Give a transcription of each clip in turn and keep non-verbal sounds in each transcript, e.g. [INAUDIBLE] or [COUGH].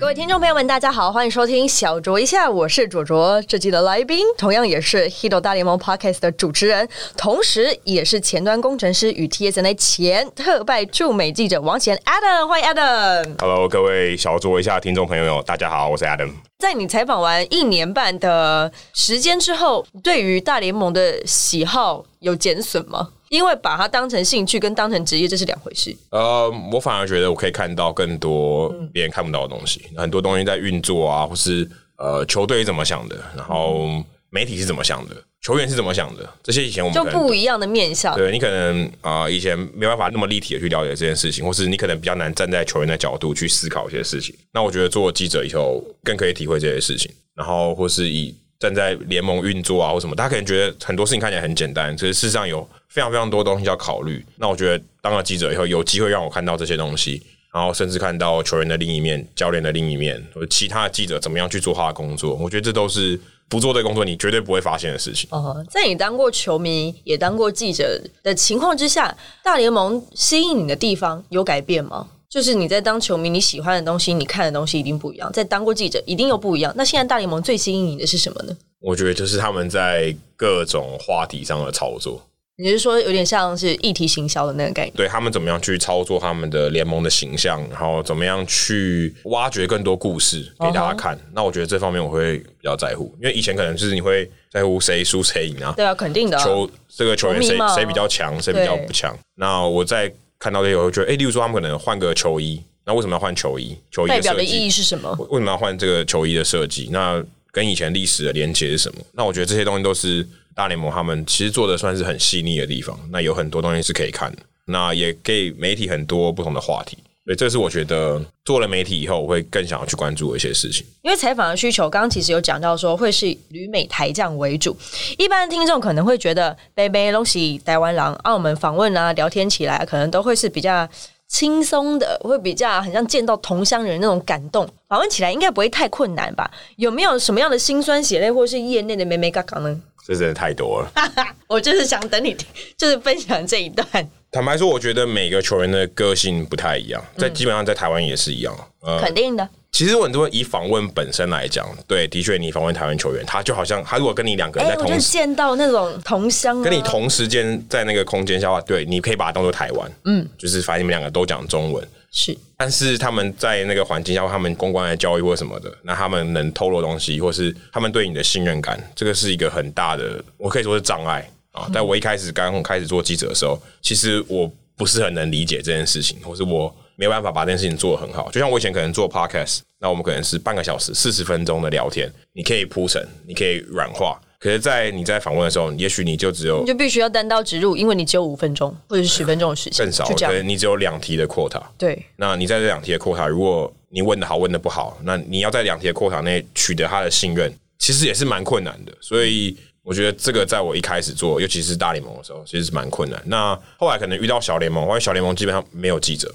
各位听众朋友们，大家好，欢迎收听小酌一下，我是卓卓。这期的来宾同样也是《h i d o 大联盟》Podcast 的主持人，同时也是前端工程师与 TSNA 前特派驻美记者王贤 Adam，欢迎 Adam。Hello，各位小酌一下听众朋友，大家好，我是 Adam。在你采访完一年半的时间之后，对于大联盟的喜好有减损吗？因为把它当成兴趣跟当成职业这是两回事。呃，我反而觉得我可以看到更多别人看不到的东西，很多东西在运作啊，或是呃球队怎么想的，然后媒体是怎么想的，球员是怎么想的，这些以前我们就不一样的面相。对你可能啊、呃以前没办法那么立体的去了解这件事情，或是你可能比较难站在球员的角度去思考一些事情。那我觉得做记者以后更可以体会这些事情，然后或是以站在联盟运作啊或什么，大家可能觉得很多事情看起来很简单，其实事实上有非常非常多东西要考虑。那我觉得当了记者以后，有机会让我看到这些东西。然后甚至看到球员的另一面、教练的另一面，或者其他的记者怎么样去做他的工作，我觉得这都是不做这工作你绝对不会发现的事情。哦，在你当过球迷也当过记者的情况之下，大联盟吸引你的地方有改变吗？就是你在当球迷，你喜欢的东西、你看的东西一定不一样；在当过记者，一定又不一样。那现在大联盟最吸引你的是什么呢？我觉得就是他们在各种话题上的操作，你是说有点像是议题行销的那个概念？对他们怎么样去操作他们的联盟的形象，然后怎么样去挖掘更多故事给大家看。那我觉得这方面我会比较在乎，因为以前可能就是你会在乎谁输谁赢啊，对啊，肯定的啊、球这个球员谁谁比较强，谁比较不强。那我在看到这些，我会觉得，哎、例如说他们可能换个球衣，那为什么要换球衣？球衣代表的意义是什么？为什么要换这个球衣的设计？那跟以前历史的连接是什么？那我觉得这些东西都是大联盟他们其实做的算是很细腻的地方。那有很多东西是可以看的，那也给媒体很多不同的话题。所以这是我觉得做了媒体以后，我会更想要去关注的一些事情。因为采访的需求，刚刚其实有讲到说会是以旅美台这样为主。一般的听众可能会觉得，北北东西台湾狼，澳门访问啊，聊天起来可能都会是比较轻松的，会比较很像见到同乡人那种感动。访问起来应该不会太困难吧？有没有什么样的辛酸血泪，或是业内的美美嘎嘎呢？这真的太多了。[LAUGHS] 我就是想等你，就是分享这一段。坦白说，我觉得每个球员的个性不太一样，在基本上在台湾也是一样。呃，肯定的，其实很多以访问本身来讲，对，的确你访问台湾球员，他就好像他如果跟你两个人在同时。见到那种同乡、啊，跟你同时间在那个空间下话，对，你可以把它当做台湾，嗯，就是反正你们两个都讲中文，是。但是他们在那个环境下，他们公关的交易或什么的，那他们能透露的东西，或是他们对你的信任感，这个是一个很大的，我可以说是障碍啊。但我一开始刚开始做记者的时候，其实我不是很能理解这件事情，或是我没有办法把这件事情做得很好。就像我以前可能做 podcast，那我们可能是半个小时、四十分钟的聊天，你可以铺陈，你可以软化。可是，在你在访问的时候，也许你就只有你就必须要单刀直入，因为你只有五分钟或者是十分钟的时间，更少，就这样。可能你只有两题的 quota。对，那你在这两题的 quota，如果你问的好，问的不好，那你要在两题的 quota 内取得他的信任，其实也是蛮困难的。所以我觉得这个在我一开始做，尤其是大联盟的时候，其实是蛮困难。那后来可能遇到小联盟，因为小联盟基本上没有记者，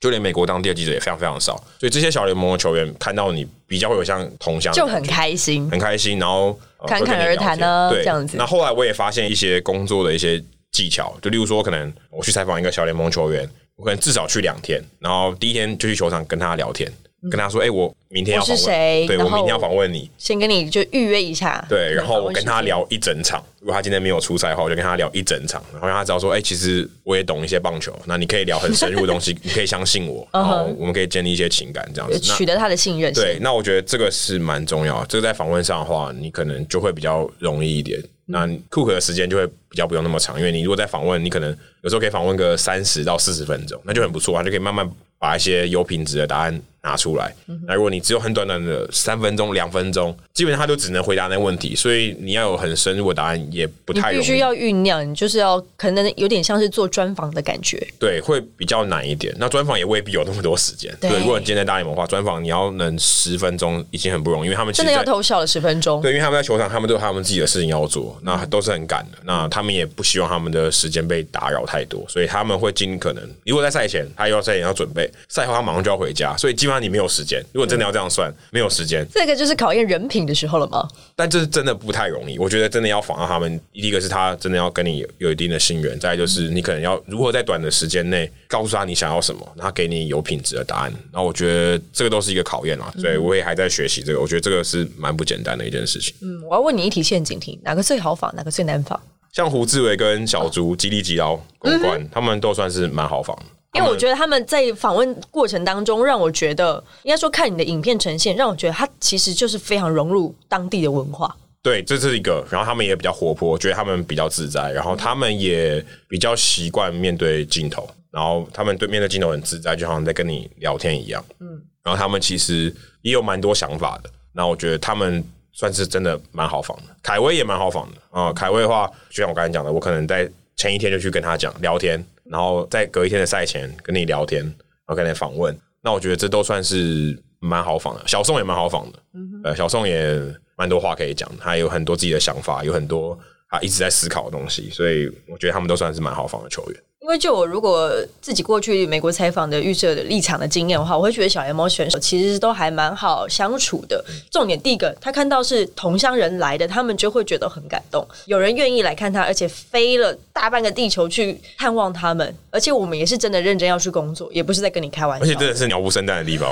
就连美国当地的记者也非常非常少，所以这些小联盟的球员看到你比较会有像同乡就很开心。很开心，然后、呃侃侃而谈聊天对，啊这样子那后来我也发现一些工作的一些技巧，就例如说，可能我去采访一个小联盟球员，我可能至少去两天，然后第一天就去球场跟他聊天，跟他说：“哎、我明天要访问，对我明天要访问你。”先跟你就预约一下，对，然后我跟他。聊一整场。如果他今天没有出赛的话，我就跟他聊一整场，然后让他知道说，哎、其实我也懂一些棒球，那你可以聊很深入的东西，[LAUGHS] 你可以相信我，然后我们可以建立一些情感，这样子。取得他的信任，对，，那我觉得这个是蛮重要的。这个在访问上的话，你可能就会比较容易一点。那你 cook 的时间就会比较不用那么长，因为你如果在访问，你可能有时候可以访问个三十到四十分钟，那就很不错啊，就可以慢慢把一些有品质的答案拿出来。那如果你只有很短短的三分钟、两分钟，基本上他就只能回答那个问题，所以你要有很深入的答案也不太容易。你必须要酝酿，你就是要可能有点像是做专访的感觉。对，会比较难一点。那专访也未必有那么多时间。对对，如果你今天在大联盟的话，专访你要能十分钟已经很不容易，因为他们真的要偷笑了十分钟。对，因为他们在球场，他们都有他们自己的事情要做，那都是很赶的。那他们也不希望他们的时间被打扰太多，所以他们会尽可能。如果在赛前他又要赛前要准备，赛后他马上就要回家，所以基本上你没有时间。如果真的要这样算，没有时间，这个就是考验人品的时候了吗？但这是真的不太容易。我觉得真的要防到他们，第一个是他真的要跟你有有一定的信任，再来就是你可能要如何在短的时间内告诉他你想要什么，他给你有品质的答案。然后我觉得这个都是一个考验啊，所以我也还在学习这个。我觉得这个是蛮不简单的一件事情。嗯，我要问你一题陷阱题：哪个最好仿，哪个最难仿？像胡志伟跟小猪、吉利吉劳公关，他们都算是蛮好仿的。因为我觉得他们在访问过程当中，让我觉得应该说看你的影片呈现，让我觉得他其实就是非常融入当地的文化。对，这是一个。然后他们也比较活泼，我觉得他们比较自在，然后他们也比较习惯面对镜头，然后他们对面对镜头很自在，就好像在跟你聊天一样。嗯，然后他们其实也有蛮多想法的。那我觉得他们算是真的蛮好仿的。凯威也蛮好仿的啊。凯威的话，就像我刚才讲的，我可能在前一天就去跟他讲聊天，然后在隔一天的赛前跟你聊天，然后跟你访问。那我觉得这都算是蛮好仿的。小宋也蛮好仿的，呃，小宋也蛮多话可以讲，他有很多自己的想法，有很多他一直在思考的东西，所以我觉得他们都算是蛮好仿的球员。因为就我如果自己过去美国采访的预设的立场的经验的话，我会觉得小联盟选手其实都还蛮好相处的。重点第一个，他看到是同乡人来的，他们就会觉得很感动。有人愿意来看他，而且飞了大半个地球去探望他们，而且我们也是真的认真要去工作，也不是在跟你开玩笑。而且真的是鸟不生蛋的地方，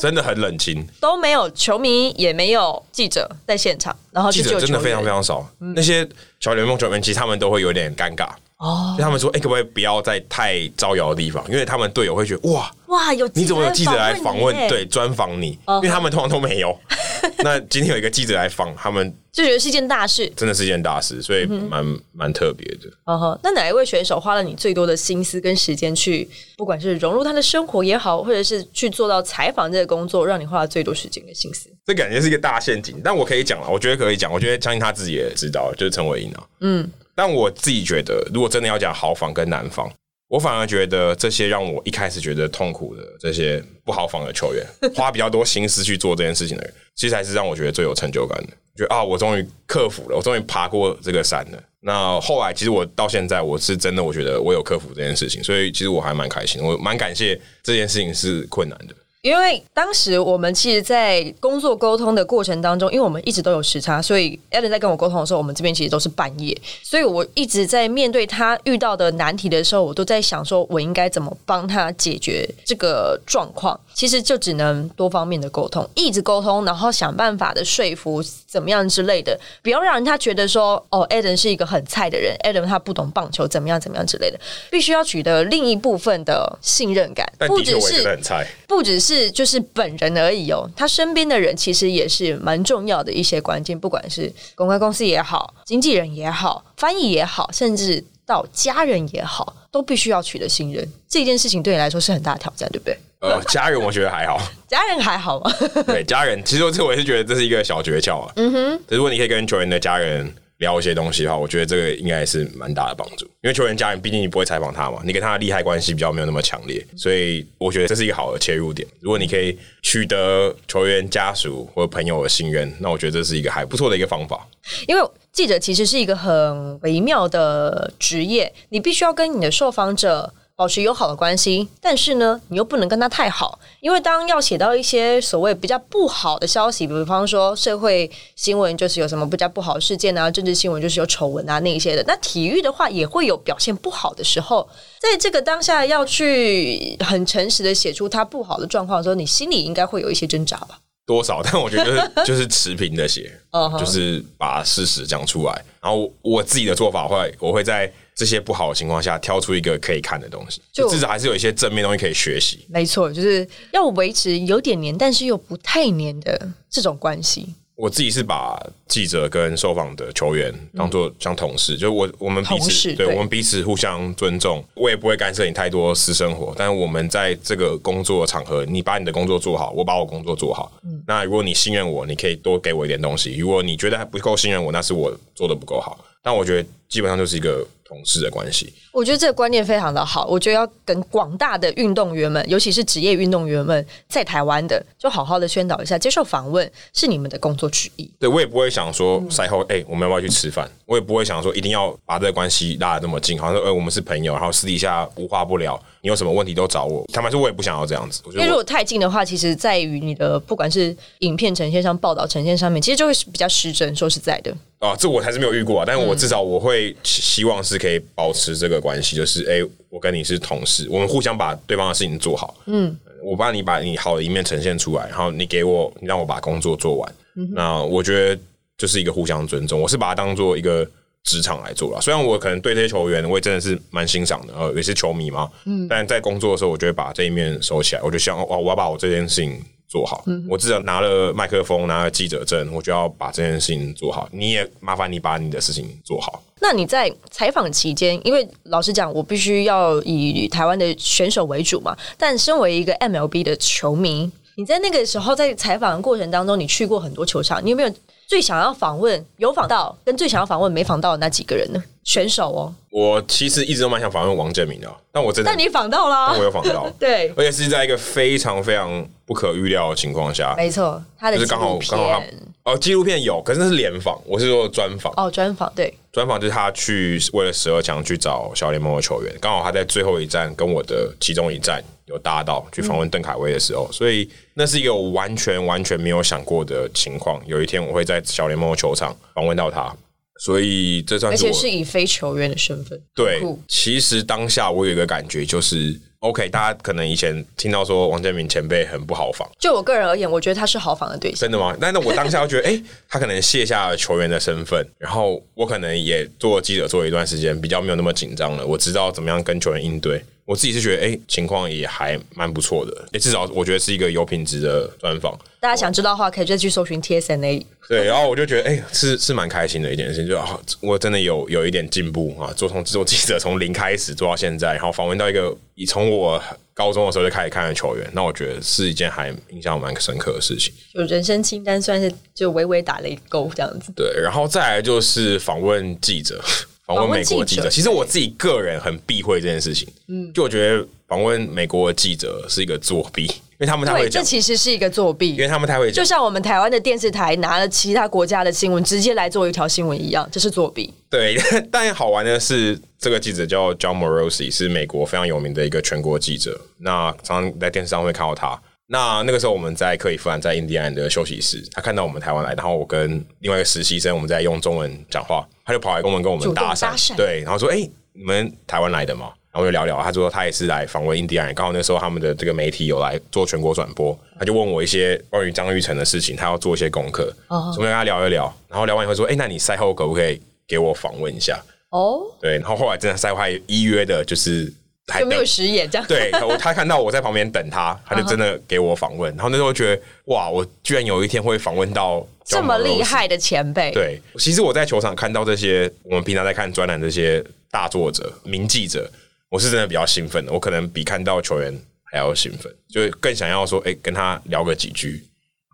真的很冷清，[LAUGHS] 都没有球迷，也没有记者在现场，然后记者真的非常非常少。那些小联盟球员其实他们都会有点尴尬。哦，他们说，哎，可不可以不要在太招摇的地方？因为他们队友会觉得，哇哇，有你怎么有记者来访问？对，专访你，因为他们通常都没有。[LAUGHS] 那今天有一个记者来访，他们就觉得是一件大事，真的是一件大事，所以蛮蛮特别的。哦吼，那哪一位选手花了你最多的心思跟时间去，不管是融入他的生活也好，或者是去做到采访这个工作，让你花了最多时间跟心思？这感觉是一个大陷阱，但我可以讲了，我觉得可以讲，我觉得相信他自己也知道，就是陈伟英啊，嗯。但我自己觉得，如果真的要讲好仿跟难房，我反而觉得这些让我一开始觉得痛苦的这些不好仿的球员，花比较多心思去做这件事情的人，其实才是让我觉得最有成就感的。觉得啊，我终于克服了，我终于爬过这个山了。那后来，其实我到现在，我是真的，我觉得我有克服这件事情，所以其实我还蛮开心，我蛮感谢这件事情是困难的。因为当时我们其实，在工作沟通的过程当中，因为我们一直都有时差，所以 Allen 在跟我沟通的时候，我们这边其实都是半夜，所以我一直在面对他遇到的难题的时候，我都在想说，我应该怎么帮他解决这个状况。其实就只能多方面的沟通，一直沟通，然后想办法的说服怎么样之类的，不要让人家觉得说，哦，Allen 是一个很菜的人，Allen 他不懂棒球，怎么样怎么样之类的，必须要取得另一部分的信任感，不只是很菜，不只是。是就是本人而已哦，他身边的人其实也是蛮重要的一些关键，不管是公关公司也好，经纪人也好，翻译也好，甚至到家人也好，都必须要取得信任。这件事情对你来说是很大的挑战，对不对？呃，[LAUGHS] 家人我觉得还好，家人还好吗？对，[LAUGHS] 家人其实这我也是觉得这是一个小诀窍啊。嗯哼，如果你可以跟球员的家人。聊一些东西的话，我觉得这个应该是蛮大的帮助。因为球员家人，毕竟你不会采访他嘛，你跟他的利害关系比较没有那么强烈，所以我觉得这是一个好的切入点。如果你可以取得球员家属或朋友的信任，那我觉得这是一个还不错的一个方法。因为记者其实是一个很微妙的职业，你必须要跟你的受访者。保持友好的关系，但是呢，你又不能跟他太好，因为当要写到一些所谓比较不好的消息，比方说社会新闻就是有什么比较不好的事件啊，政治新闻就是有丑闻啊那一些的，那体育的话也会有表现不好的时候，在这个当下要去很诚实的写出他不好的状况的时候，你心里应该会有一些挣扎吧？多少？但我觉得就是持平的写，[LAUGHS] 就是把事实讲出来，然后我自己的做法会，我会在。这些不好的情况下，挑出一个可以看的东西，就至少还是有一些正面东西可以学习。没错，就是要维持有点黏，但是又不太黏的这种关系。我自己是把记者跟受访的球员当做像同事，就是我我们彼此对我们彼此互相尊重，我也不会干涉你太多私生活。但是我们在这个工作场合，你把你的工作做好，我把我工作做好。那如果你信任我，你可以多给我一点东西；如果你觉得还不够信任我，那是我做的不够好。但我觉得基本上就是一个同事的关系。我觉得这个观念非常的好，我觉得要跟广大的运动员们，尤其是职业运动员们，在台湾的，就好好的宣导一下，接受访问是你们的工作之一。对我也不会想说赛后，哎、我们要不要去吃饭？我也不会想说一定要把这个关系拉得那么近，好像说，哎、我们是朋友，然后私底下无话不聊，你有什么问题都找我。坦白说，我也不想要这样子。我觉得因为如果太近的话，其实在于你的不管是影片呈现上、报道呈现上面，其实就会比较失真。说实在的，啊，这我还是没有遇过啊，但是我至少我会希希望是可以保持这个关系，就是哎、我跟你是同事，我们互相把对方的事情做好。嗯，我帮你把你好的一面呈现出来，然后你给我，你让我把工作做完。那我觉得就是一个互相尊重，我是把它当做一个职场来做了。虽然我可能对这些球员，我也真的是蛮欣赏的，呃，也是球迷嘛。嗯，但在工作的时候，我就会把这一面收起来，我就想，哇，我要把我这件事情做好。我至少拿了麦克风，拿了记者证，我就要把这件事情做好。你也麻烦你把你的事情做好。那你在采访期间，因为老实讲，我必须要以台湾的选手为主嘛。但身为一个 MLB 的球迷，你在那个时候在采访的过程当中，你去过很多球场，你有没有最想要访问有访到跟最想要访问没访到的那几个人呢？选手哦，我其实一直都蛮想访问王建民的，但我真的，但你访到啦但我，有访到，[LAUGHS] 对，而且是在一个非常非常不可预料的情况下，没错，他的就是刚好纪录刚好哦，纪录片有，可是那是联访，我是说专访。哦，专访对，专访就是他去为了十二强去找小联盟的球员，刚好他在最后一站跟我的其中一站有搭到去访问邓凯威的时候，所以那是一个我完全完全没有想过的情况。有一天我会在小联盟的球场访问到他，所以这算是我而且是以非球员的身份，对。其实当下我有一个感觉就是，OK，大家可能以前听到说王建民前辈很不好防。就我个人而言，我觉得他是好防的对象。真的吗？那那我当下就觉得，[LAUGHS] 哎、他可能卸下了球员的身份，然后我可能也做记者做了一段时间，比较没有那么紧张了。我知道怎么样跟球员应对。我自己是觉得，哎、情况也还蛮不错的，哎、至少我觉得是一个有品质的专访。大家想知道的话，可以再去搜寻 TSNA。对，然后我就觉得，哎、是是蛮开心的一件事情，就啊，我真的有有一点进步啊，做从做记者从零开始做到现在，然后访问到一个以从我高中的时候就开始看的球员，那我觉得是一件还印象蛮深刻的事情。就人生清单算是就微微打了一勾这样子。对，然后再来就是访问记者，访问美国记者。其实我自己个人很避讳这件事情，嗯，就我觉得访问美国的记者是一个作弊，因为他们太，会讲，这其实是一个作弊因。为他们太会讲就。像我们台湾的电视台拿了其他国家的新闻，直接来做一条新闻一样，这是作弊。对，[LAUGHS] 但好玩的是，这个记者叫 John Morosi，是美国非常有名的一个全国记者。那常常在电视上会看到他。那那个时候我们在克里夫兰，在印第安的休息室，他看到我们台湾来，然后我跟另外一个实习生我们在用中文讲话，他就跑来跟我们跟我们搭讪，搭对，然后说：“哎、你们台湾来的吗？”然后就聊聊，他说他也是来访问印第安人，刚好那时候他们的这个媒体有来做全国转播，他就问我一些关于张玉成的事情，他要做一些功课，哦所以我跟他聊一聊，然后聊完以后说：“哎、那你赛后可不可以给我访问一下？”哦，对，然后后来真的赛后还依约的，就是还就没有等食言这样。对，我他看到我在旁边等他，他就真的给我访问。然后那时候觉得，哇，我居然有一天会访问到这么厉。害的前辈，对，其实我在球场看到这些我们平常在看专栏这些大作者、名记者，我是真的比较兴奋的。我可能比看到球员还要兴奋，就是更想要说，哎、跟他聊个几句，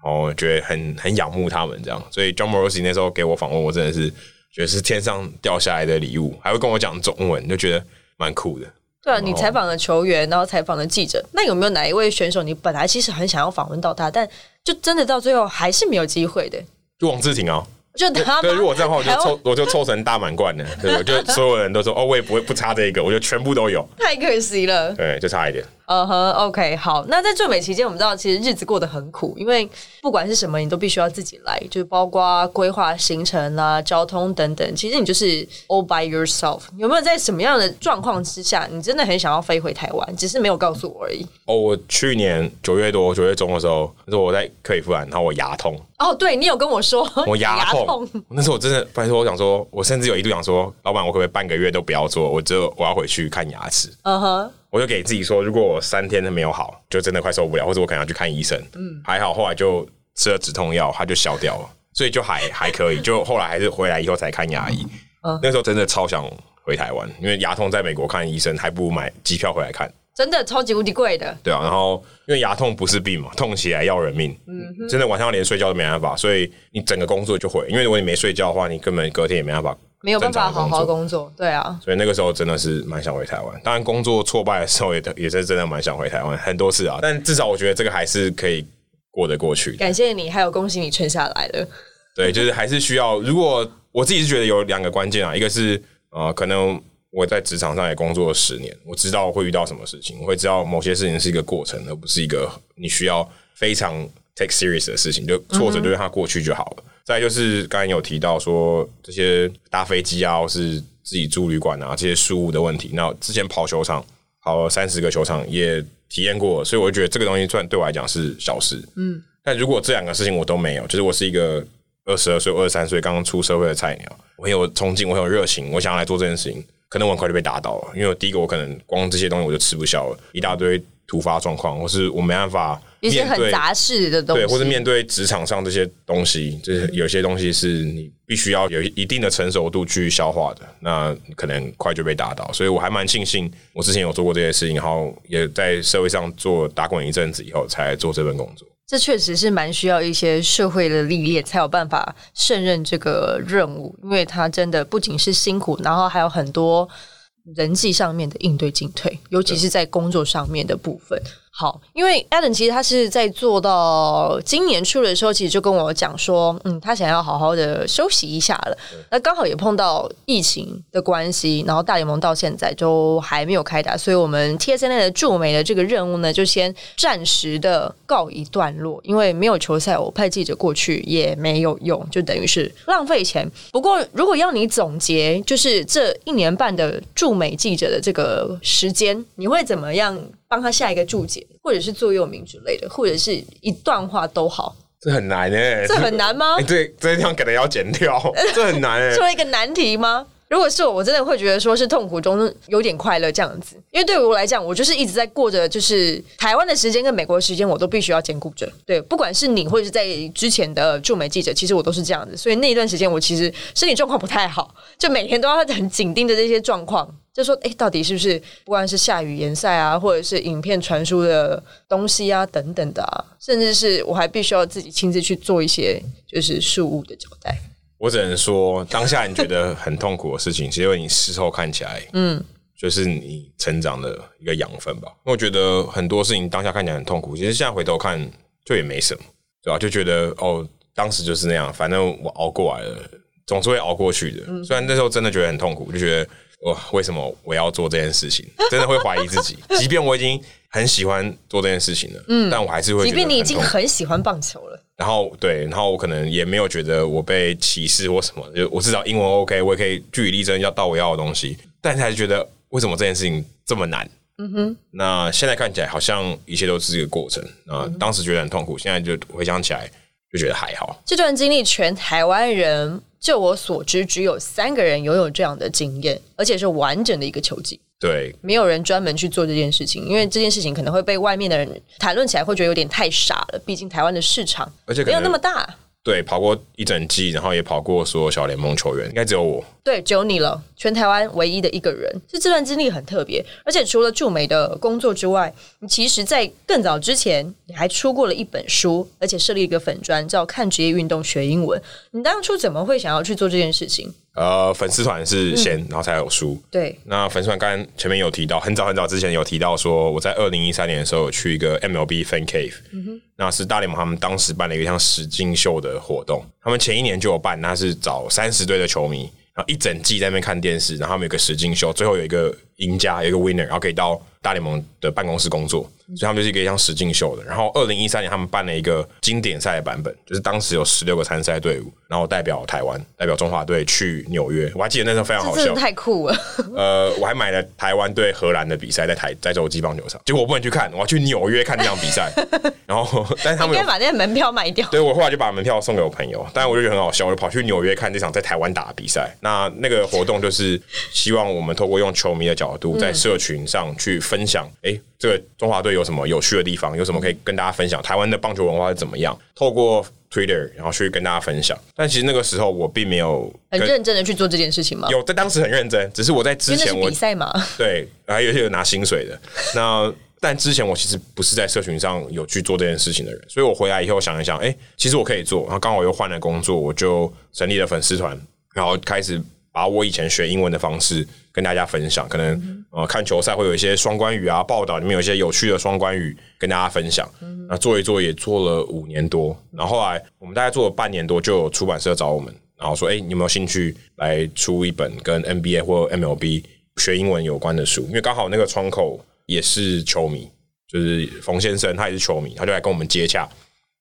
然后觉得很很仰慕他们这样。所以 John Morosi 那时候给我访问，我真的是觉得是天上掉下来的礼物，还会跟我讲中文，就觉得蛮酷的。对啊，你采访的球员，然后采访的记者，那有没有哪一位选手，你本来其实很想要访问到他，但就真的到最后还是没有机会的？就王志廷啊，就他吗对，如果这样的话，我就 [LAUGHS] 凑，我就凑成大满贯了。对，我就所有人都说，哦，我也不会不差这一个，我就全部都有。太可惜了。对，就差一点。嗯哼，OK，好。那在最美期间，我们知道其实日子过得很苦，因为不管是什么，你都必须要自己来，就是包括规划行程啦、交通等等。其实你就是 all by yourself。有没有在什么样的状况之下，你真的很想要飞回台湾，只是没有告诉我而已？哦，我去年九月多、九月中的时候，那时候我在克里夫兰，然后我牙痛，哦，对你有跟我说，我牙痛。[LAUGHS] 痛那时候我真的，拜托，我想说，我甚至有一度想说，老板，我可不可以半个月都不要做？我只有我要回去看牙齿。嗯哼，我就给自己说，如果我三天都没有好，就真的快受不了，或者我可能要去看医生。嗯，还好，后来就吃了止痛药，它就消掉了，所以就还还可以。就后来还是回来以后才看牙医。嗯那时候真的超想回台湾，因为牙痛在美国看医生，还不如买机票回来看。真的超级无敌贵的。对啊，然后因为牙痛不是病嘛，痛起来要人命，嗯真的晚上连睡觉都没办法，所以你整个工作就毁。因为如果你没睡觉的话，你根本隔天也没办法没有办法好好。工作。对啊，所以那个时候真的是蛮想回台湾，当然工作挫败的时候也 [LAUGHS] 也是真的蛮想回台湾很多次啊，但至少我觉得这个还是可以过得过去。感谢你，还有恭喜你撑下来了。对，[LAUGHS] 就是还是需要。如果我自己是觉得有两个关键啊，一个是呃，可能我在职场上也工作了十年，我知道会遇到什么事情，我会知道某些事情是一个过程，而不是一个你需要非常 take serious 的事情，就挫折就让它过去就好了。再就是刚才有提到说这些搭飞机啊，或是自己住旅馆啊这些事务的问题。那之前跑球场跑了三十个球场也体验过，所以我就觉得这个东西算对我来讲是小事。嗯，但如果这两个事情我都没有，就是我是一个二十二岁、二十三岁刚刚出社会的菜鸟，我很有冲劲，我很有热情，我想要来做这件事情，可能我很快就被打倒了。因为我第一个，我可能光这些东西我就吃不消了，一大堆突发状况，或是我没办法一些很杂事的东西，对，或者面对职场上这些东西，就是有些东西是你必须要有一定的成熟度去消化的，那可能快就被打倒。所以我还蛮庆幸，我之前有做过这些事情，然后也在社会上做打滚一阵子以后，才做这份工作。这确实是蛮需要一些社会的历练，才有办法胜任这个任务，因为它真的不仅是辛苦，然后还有很多人际上面的应对进退，尤其是在工作上面的部分。好，因为 Adam 其实他是在做到今年初的时候，其实就跟我讲说，嗯，他想要好好的休息一下了。那刚好也碰到疫情的关系，然后大联盟到现在都还没有开打，所以我们 TSN 的驻美的这个任务呢，就先暂时的告一段落。因为没有球赛，我派记者过去也没有用，就等于是浪费钱。不过，如果要你总结，就是这一年半的驻美记者的这个时间，你会怎么样帮他下一个注解，或者是座右铭之类的，或者是一段话都好。这很难诶、这很难吗 [LAUGHS] 哎？这这个地方可能要剪掉，[LAUGHS] 这很难诶、出了一个难题吗？如果是我，我真的会觉得说是痛苦中有点快乐这样子，因为对于我来讲，我就是一直在过着就是台湾的时间跟美国时间，我都必须要兼顾着。对，不管是你或者是在之前的驻美记者，其实我都是这样子，所以那一段时间我其实身体状况不太好，就每天都要很紧盯着这些状况，就说哎，诶到底是不是不管是下雨延赛啊，或者是影片传输的东西啊等等的啊，甚至是我还必须要自己亲自去做一些就是事务的交代。我只能说，当下你觉得很痛苦的事情，[LAUGHS] 其实你事后看起来，嗯，就是你成长的一个养分吧。我觉得很多事情当下看起来很痛苦，其实现在回头看就也没什么，对吧？就觉得哦，当时就是那样，反正我熬过来了，总是会熬过去的。虽然那时候真的觉得很痛苦，就觉得哇，为什么我要做这件事情？真的会怀疑自己。[LAUGHS] 即便我已经很喜欢做这件事情的，嗯，但我还是会即便你已经很喜欢棒球了。然后对，然后我可能也没有觉得我被歧视或什么，就我至少英文 OK，我也可以据理力争要到我要的东西，但是还是觉得为什么这件事情这么难？嗯哼，那现在看起来好像一切都是一个过程啊，当时觉得很痛苦，现在就回想起来就觉得还好。这段经历，全台湾人，就我所知，只有三个人拥有这样的经验，而且是完整的一个球季。对，没有人专门去做这件事情，因为这件事情可能会被外面的人谈论起来，会觉得有点太傻了。毕竟台湾的市场没有而且没有那么大。对跑过一整季，然后也跑过所有小联盟球员，应该只有我。对，只有你了，全台湾唯一的一个人。是这段经历很特别，而且除了驻美的工作之外，你其实，在更早之前，你还出过了一本书，而且设立一个粉专，叫“看职业运动学英文”。你当初怎么会想要去做这件事情？呃，粉丝团是先，然后才有书。对，那粉丝团刚刚前面有提到，很早很早之前有提到说，我在二零一三年的时候有去一个 MLB Fan Cave，、那是大联盟他们当时办了一个像实境秀的活动，他们前一年就有办，那是找三十队的球迷，然后一整季在那边看电视，然后他们有个实境秀，最后有一个赢家，有一个 winner，然后可以到大联盟的办公室工作，所以他们就是一个像实境秀的。然后二零一三年他们办了一个经典赛的版本，就是当时有十六个参赛队伍，然后代表台湾，代表中华队去纽约，我还记得那时候非常好笑太酷了。[LAUGHS] 呃，我还买了台湾对荷兰的比赛，在台在洲际棒球场，结果我不能去看，我要去纽约看这场比赛。[LAUGHS] 然后，但是他们有应该把那些门票卖掉。对我后来就把门票送给我朋友，但是我就觉得很好笑，我就跑去纽约看这场在台湾打的比赛。那那个活动就是希望我们透过用球迷的角度，在社群上去分享，哎、这个中华队有什么有趣的地方，有什么可以跟大家分享？台湾的棒球文化是怎么样？透过 Twitter 然后去跟大家分享。但其实那个时候我并没有很认真的去做这件事情吗？有在当时很认真，只是我在之前我比赛嘛。[LAUGHS] 对，还有些有拿薪水的。那 [LAUGHS] 但之前我其实不是在社群上有去做这件事情的人，所以我回来以后想一想，哎、其实我可以做。然后刚好又换了工作，我就成立了粉丝团，然后开始把我以前学英文的方式跟大家分享。可能呃看球赛会有一些双关语啊，报道里面有一些有趣的双关语跟大家分享。那做一做也做了五年多，然后后来我们大概做了半年多，就有出版社找我们，然后说：“哎，你有没有兴趣来出一本跟 NBA 或 MLB 学英文有关的书？”因为刚好那个窗口也是球迷，就是冯先生，他也是球迷，他就来跟我们接洽，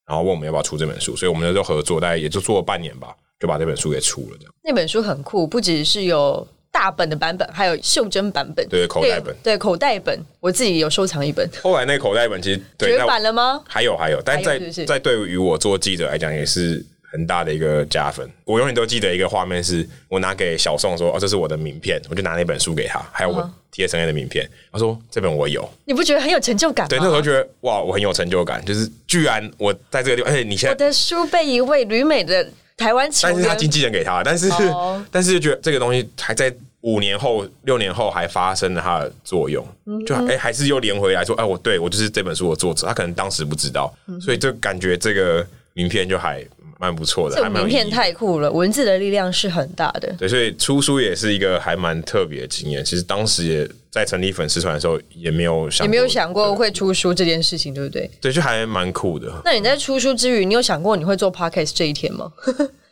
然后问我们要不要出这本书，所以我们那时候合作，大概也就做了半年吧，就把那本书给出了。这样那本书很酷，不只是有大本的版本，还有袖珍版本，对口袋本，对口袋本，我自己有收藏一本。后来那口袋本其实绝版了吗？还有还有，但在在对于我做记者来讲，也是很大的一个加分。我永远都记得一个画面，是我拿给小宋说：“哦，这是我的名片。”我就拿那本书给他，还有我贴身的名片。他说：“这本我有。”你不觉得很有成就感吗？对，那时候觉得哇，我很有成就感，就是居然我在这个地方，而且你现在我的书被一位旅美的台湾球，但是他经纪人给他，但是 [LAUGHS] 但是就觉得这个东西还在五年后、六年后还发生了它的作用，就哎还是又连回来说，哎，我对我就是这本书的作者，他可能当时不知道，所以就感觉这个名片就还。蛮不错的，这名片太酷了，文字的力量是很大的。对，所以出书也是一个还蛮特别的经验。其实当时也在成立粉丝团的时候，也没有想，也没有想过会出书这件事情，对不对？对，就还蛮酷的。那你在出书之余，你有想过你会做 podcast 这一天吗？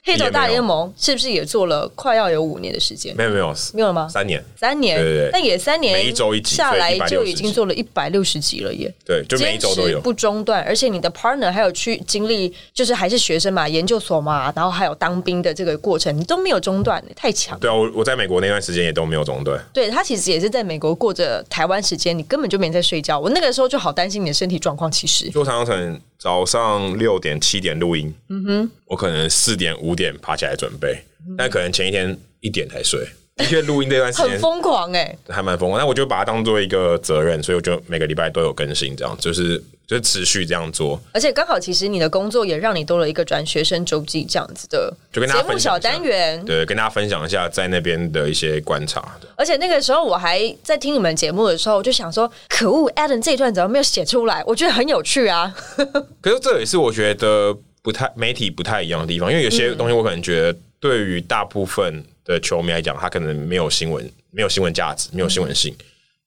黑头大联盟是不是也做了快要有五年的时间？没有没有没有吗？三年，三年，对对对，但也三年，每一周一集下来就已经做了一百六十集了耶。对，就每一周都有不中断，而且你的 partner 还有去经历，就是还是学生嘛，研究所嘛，然后还有当兵的这个过程，你都没有中断，太强。对啊，我我在美国那段时间也都没有中断。对他其实也是在美国过着台湾时间，你根本就没在睡觉。我那个时候就好担心你的身体状况，其实。就常常早上六点七点录音，嗯哼，我可能四点五点爬起来准备，但可能前一天一点才睡。的确，录音这段时间很疯狂哎，还蛮疯狂。那我就把它当做一个责任，所以我就每个礼拜都有更新，这样就是就是持续这样做。而且刚好，其实你的工作也让你多了一个转学生周记这样子的，就跟大家分享小单元，对，跟大家分享一下在那边的一些观察。而且那个时候我还在听你们节目的时候，我就想说，可恶，Adam 这一段怎么没有写出来？我觉得很有趣啊。[LAUGHS] 可是这也是我觉得不太媒体不太一样的地方，因为有些东西我可能觉得对于大部分。的球迷来讲，他可能没有新闻，没有新闻价值，没有新闻性。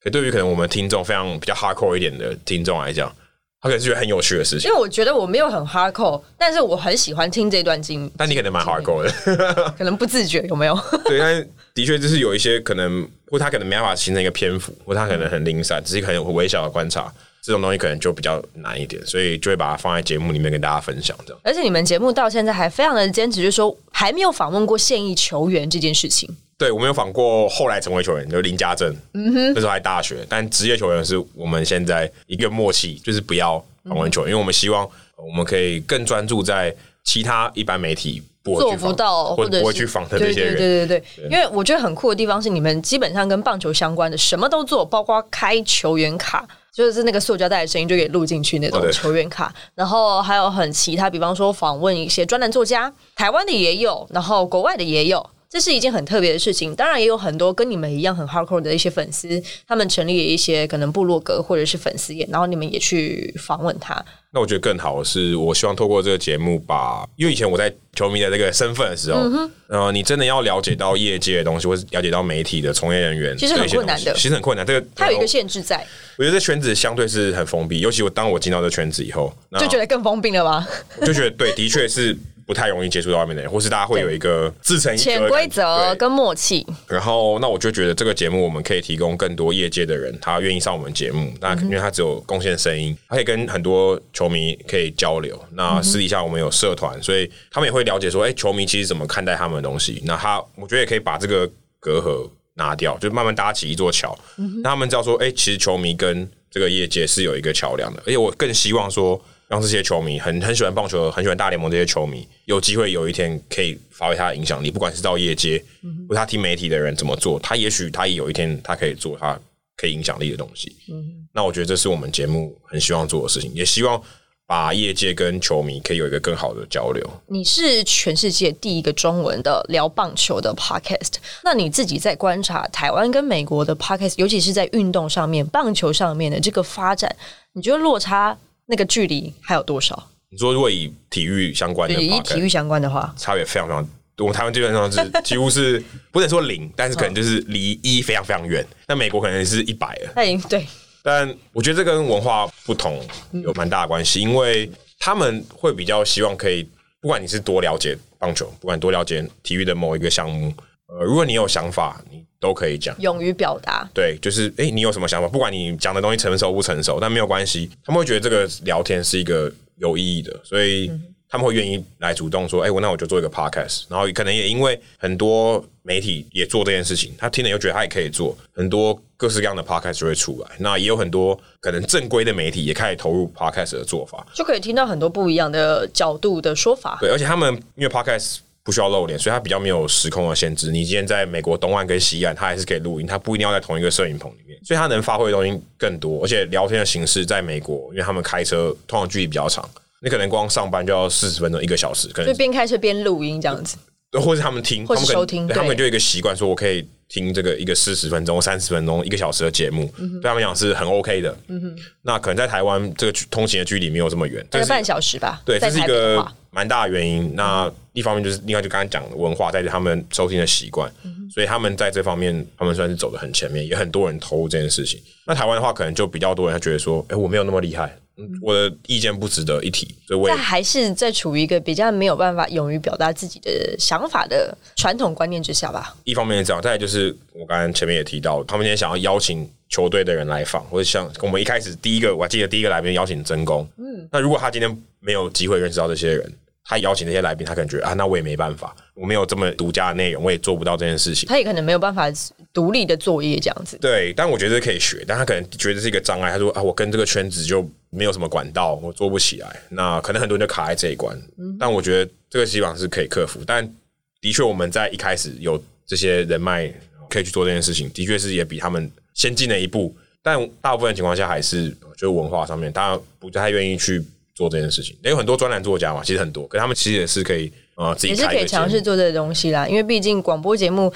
可对于可能我们听众非常比较 hardcore 一点的听众来讲，他可能是觉得很有趣的事情。因为我觉得我没有很 hardcore，但是我很喜欢听这段经。但你可能蛮 hardcore 的，[LAUGHS] 可能不自觉有没有？[LAUGHS] 对，但的确就是有一些可能，或他可能没办法形成一个篇幅，或他可能很零散，只是很微小的观察。这种东西可能就比较难一点，所以就会把它放在节目里面跟大家分享这样。而且你们节目到现在还非常的坚持，就是说还没有访问过现役球员这件事情。对，我们有访过后来成为球员，就林家正，嗯哼，那时候还大学，但职业球员是我们现在一个默契，就是不要访问球员，因为我们希望我们可以更专注在其他一般媒体做不到或者不会去访的这些人。对对对，因为我觉得很酷的地方是，你们基本上跟棒球相关的什么都做，包括开球员卡。就是那个塑胶袋的声音就给录进去那种球员卡，然后还有很其他，比方说访问一些专栏作家，台湾的也有，然后国外的也有，这是一件很特别的事情。当然也有很多跟你们一样很 hardcore 的一些粉丝，他们成立了一些可能部落格或者是粉丝页，然后你们也去访问他。那我觉得更好的是，我希望透过这个节目，把因为以前我在球迷的这个身份的时候，呃，你真的要了解到业界的东西，或是了解到媒体的从业人员，其实很困难的，其实很困难。这个它有一个限制在。我觉得这圈子相对是很封闭，尤其我当我进到这圈子以后，就觉得更封闭了吧？我就觉得对，的确是。不太容易接触到外面的人，或是大家会有一个自成潜规则跟默契。然后，那我就觉得这个节目我们可以提供更多业界的人，他愿意上我们节目。那因为他只有贡献声音，他可以跟很多球迷可以交流。那私底下我们有社团，所以他们也会了解说，哎，球迷其实怎么看待他们的东西。那他我觉得也可以把这个隔阂拿掉，就慢慢搭起一座桥，那他们知道说，哎，其实球迷跟这个业界是有一个桥梁的。而且我更希望说。让这些球迷很很喜欢棒球、很喜欢大联盟这些球迷，有机会有一天可以发挥他的影响力，不管是到业界，嗯或他听媒体的人怎么做，他也许他也有一天他可以做他可以影响力的东西。嗯那我觉得这是我们节目很希望做的事情，也希望把业界跟球迷可以有一个更好的交流。你是全世界第一个中文的聊棒球的 podcast，那你自己在观察台湾跟美国的 podcast，尤其是在运动上面、棒球上面的这个发展，你觉得落差？那个距离还有多少？你说如果以体育相关的，以体育相关的话，差别非常非常我们台湾基本上是 [LAUGHS] 几乎是不能说零，但是可能就是离一非常非常远。那美国可能是一百了。那已经对，但我觉得这跟文化不同有蛮大的关系，因为他们会比较希望可以，不管你是多了解棒球，不管多了解体育的某一个项目，呃，如果你有想法，你都可以讲。勇于表达，对，就是诶，你有什么想法？不管你讲的东西成熟不成熟，但没有关系，他们会觉得这个聊天是一个有意义的，所以他们会愿意来主动说，哎、我那我就做一个 podcast，然后可能也因为很多媒体也做这件事情，他听了又觉得他也可以做，很多各式各样的 podcast 就会出来。那也有很多可能正规的媒体也开始投入 podcast 的做法，就可以听到很多不一样的角度的说法。对，而且他们因为 podcast 不需要露脸，所以它比较没有时空的限制。你今天在美国东岸跟西岸，它还是可以录音，它不一定要在同一个摄影棚里面，所以它能发挥的东西更多。而且聊天的形式在美国，因为他们开车通常距离比较长，你可能光上班就要四十分钟一个小时，可能就边开车边录音这样子，或者他们听，或者收听他们就有一个习惯，说我可以听这个一个四十分钟、三十分钟、一个小时的节目，嗯对他们讲是很 OK 的。那可能在台湾这个通行的距离没有这么远，大概半小时吧。对，这是一个蛮大的原因。那一方面就是另外就刚才讲的文化，在于他们收听的习惯，嗯所以他们在这方面他们算是走的很前面，也很多人投入这件事情。那台湾的话，可能就比较多人他觉得说，哎、我没有那么厉害，嗯我的意见不值得一提，所以我也还是在处于一个比较没有办法勇于表达自己的想法的传统观念之下吧。一方面是这样，再来就是我刚刚前面也提到，他们今天想要邀请球队的人来访，或者像我们一开始第一个，我还记得第一个来宾邀请曾工，嗯，那如果他今天没有机会认识到这些人，他邀请这些来宾，他可能觉得啊，那我也没办法，我没有这么独家的内容，我也做不到这件事情。他也可能没有办法独立的作业这样子。对，但我觉得可以学，但他可能觉得是一个障碍。他说啊，我跟这个圈子就没有什么管道，我做不起来。那可能很多人就卡在这一关。但我觉得这个基本上是可以克服。但的确，我们在一开始有这些人脉可以去做这件事情，的确是也比他们先进了一步。但大部分情况下还是就是文化上面，大家不太愿意去做这件事情。也有很多专栏作家嘛，其实很多，可是他们其实也是可以呃自己也是可以尝试做这个东西啦，因为毕竟广播节目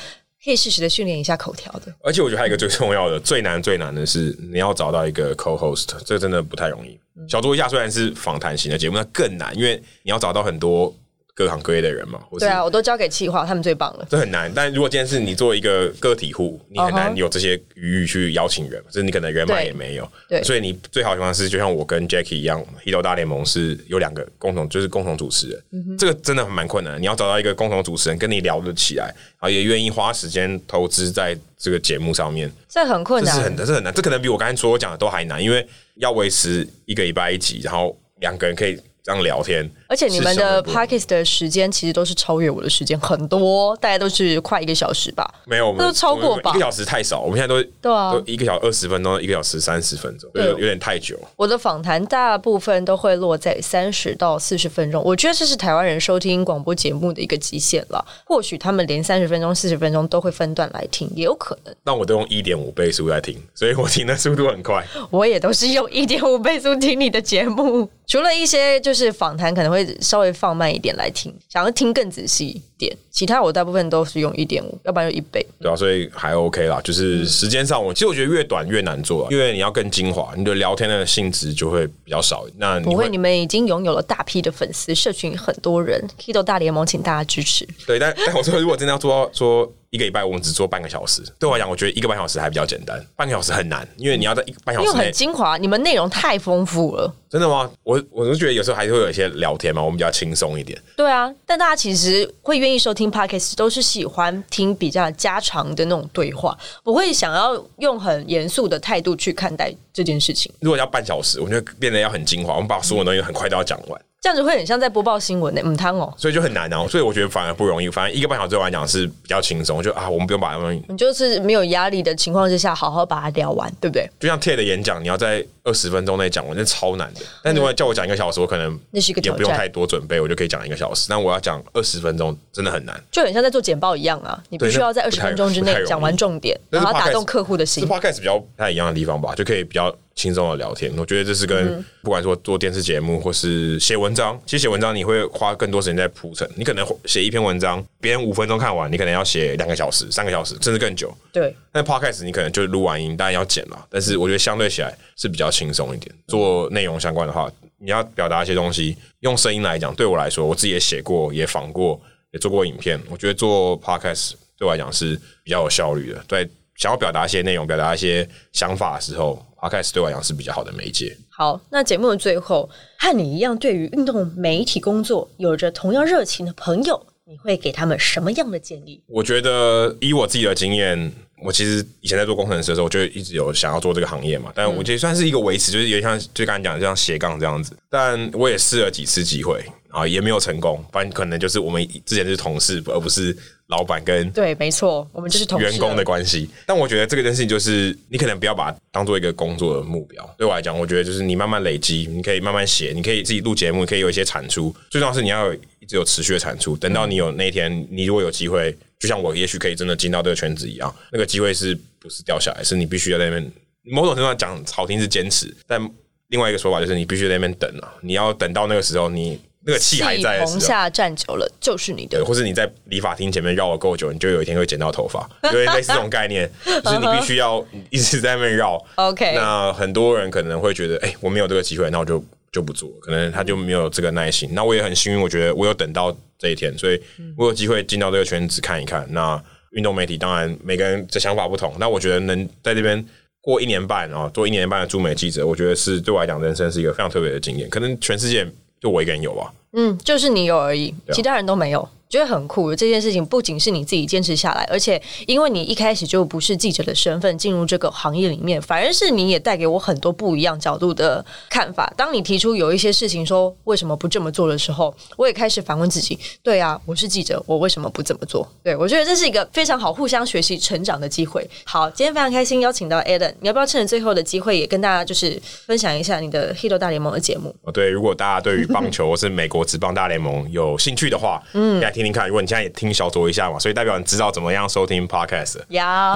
可以适时的训练一下口条的。而且我觉得还有一个最重要的、最难、最难的是，你要找到一个 co-host，这个真的不太容易。小猪一下虽然是访谈型的节目，那更难，因为你要找到很多各行各业的人嘛，或对啊，我都交给企划，他们最棒了。这很难。但如果今天是你作为一个个体户，你很难有这些余裕去邀请人，就是你可能人脉也没有。对所以你最好的情况是，就像我跟 Jackie 一样，Hito 大联盟是有两个共同，就是共同主持人。嗯这个真的蛮困难，你要找到一个共同主持人跟你聊得起来，然后也愿意花时间投资在这个节目上面。这很困难，这是很这是很难，这可能比我刚才所讲的都还难，因为要维持一个礼拜一集，然后两个人可以这样聊天，而且你们的是相当不容易 podcast 的时间其实都是超越我的时间很多，大概都是快一个小时吧。没有我们那都超过吧一个小时太少，我们现在都对啊都一个小时二十分钟，一个小时三十分钟，有对有点太久。我的访谈大部分都会落在三十到四十分钟，我觉得这是台湾人收听广播节目的一个极限了。或许他们连三十分钟、四十分钟都会分段来听，也有可能。那我都用一点五倍速在听，所以我听的速度很快。我也都是用一点五倍速听你的节目，除了一些就是访谈可能会稍微放慢一点来听，想要听更仔细一点，其他我大部分都是用一点五，要不然就一倍。对啊，所以还 OK 啦。就是时间上我，其实我觉得越短越难做啊，因为你要更精华，你的聊天的性质就会比较少。那你不会，你们已经拥有了大批的粉丝，社群很多人，Kido 大联盟，请大家支持。对，但但我说，如果真的要做到说一个礼拜，我们只做半个小时，对我来讲，我觉得一个半小时还比较简单，半个小时很难，因为你要在一个半小因为很内，精华，你们内容太丰富了。真的吗？我我是觉得有时候还是会有一些聊天嘛，我们比较轻松一点。对啊，但大家其实会愿意收听 podcast，都是喜欢听比较家常的那种对话，不会想要用很严肃的态度去看待这件事情。如果要半小时，我觉得变得要很精华，我们把所有东西很快都要讲完，这样子会很像在播报新闻呢、嗯，汤哦，所以就很难啊。所以我觉得反而不容易，反正一个半小时对我来讲是比较轻松，就啊，我们不用把它们，你就是没有压力的情况之下，好好把它聊完，对不对？就像 TED 的演讲，你要在二十分钟内讲完，那超难的。但如果叫我讲一个小时，我可能那是一个挑也不用太，多准备，我就可以讲一个小时。但我要讲二十分钟，真的很难。就很像在做简报一样啊，你必须要在二十分钟之内讲完重点，然后打动客户的心是。podcast 比较不太一样的地方吧，就可以比较轻松的聊天。我觉得这是跟、嗯不管说做电视节目或是写文章，其实写文章你会花更多时间在铺陈。你可能写一篇文章，别人五分钟看完，你可能要写两个小时、三个小时，甚至更久。对，但 podcast 你可能就录完音，当然要剪了，但是我觉得相对起来是比较轻松一点。做内容相关的话，你要表达一些东西，用声音来讲，对我来说，我自己也写过，也仿过。也做过影片。我觉得做 podcast 对我来讲是比较有效率的。对想要表达一些内容、表达一些想法的时候，podcast 对我来讲是比较好的媒介。好，那节目的最后，和你一样对于运动媒体工作有着同样热情的朋友，你会给他们什么样的建议？我觉得以我自己的经验，我其实以前在做工程师的时候，我就一直有想要做这个行业嘛。但我觉得算是一个维持，就是有点像就刚才讲，的像斜杠这样子。但我也试了几次机会啊，也没有成功。反正可能就是我们之前是同事，而不是老板跟对，没错，我们就是同员工的关系。但我觉得这个件事情就是，你可能不要把它当做一个工作的目标。对我来讲，我觉得就是你慢慢累积，你可以慢慢写，你可以自己录节目，你可以有一些产出。最重要是你要有一直有持续的产出。等到你有那一天，你如果有机会，就像我也许可以真的进到这个圈子一样，那个机会是不是掉下来？是你必须要在那边某种程度上讲好听是坚持，但另外一个说法就是你必须在那边等啊，你要等到那个时候，你那个气还在的时候。下站久了就是你的对，。或是你在理发厅前面绕了够久，你就有一天会剪到头发，因为类似这种概念，[LAUGHS] 就是你必须要一直在那边绕。[LAUGHS] OK 那很多人可能会觉得，哎、我没有这个机会，那我就就不做，可能他就没有这个耐心。那我也很幸运，我觉得我有等到这一天，所以我有机会进到这个圈子看一看。那运动媒体当然每个人的想法不同，那我觉得能在这边。过一年半啊，做一年半的驻美记者，我觉得是对我来讲，人生是一个非常特别的经验。可能全世界就我一个人有吧，嗯，就是你有而已，啊其他人都没有。觉得很酷，这件事情不仅是你自己坚持下来，而且因为你一开始就不是记者的身份进入这个行业里面，反而是你也带给我很多不一样角度的看法。当你提出有一些事情说为什么不这么做的时候，我也开始反问自己：对啊，我是记者，我为什么不这么做？对我觉得这是一个非常好互相学习成长的机会。好，今天非常开心邀请到 Eden，你要不要趁着最后的机会也跟大家就是分享一下你的《Hito 大联盟》的节目？哦，对，如果大家对于棒球或是美国职棒大联盟有兴趣的话，嗯，听听看。如果你现在也听小酌一下嘛，所以代表你知道怎么样收听 podcast，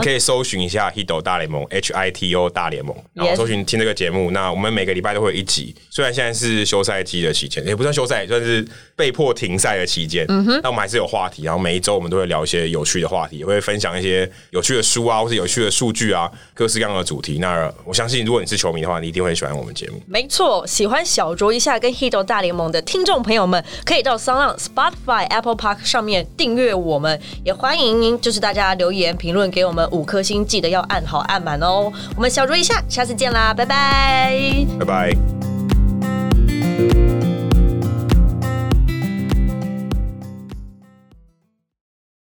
可以搜寻一下 Hito 大联盟 H I T O 大联盟，然后搜寻听这个节目。那我们每个礼拜都会有一集，虽然现在是休赛季的期间，也不算休赛，算是被迫停赛的期间。嗯哼，那我们还是有话题，然后每一周我们都会聊一些有趣的话题，也会分享一些有趣的书啊，或是有趣的数据啊，各式各样的主题。那我相信，如果你是球迷的话，你一定会喜欢我们节目。没错，喜欢小酌一下跟 Hito 大联盟的听众朋友们，可以到 s o n Spotify、Apple 上面订阅我们，也欢迎您就是大家留言评论给我们五颗星，记得要按好按满哦。我们小酌一下，下次见啦，拜拜。拜拜。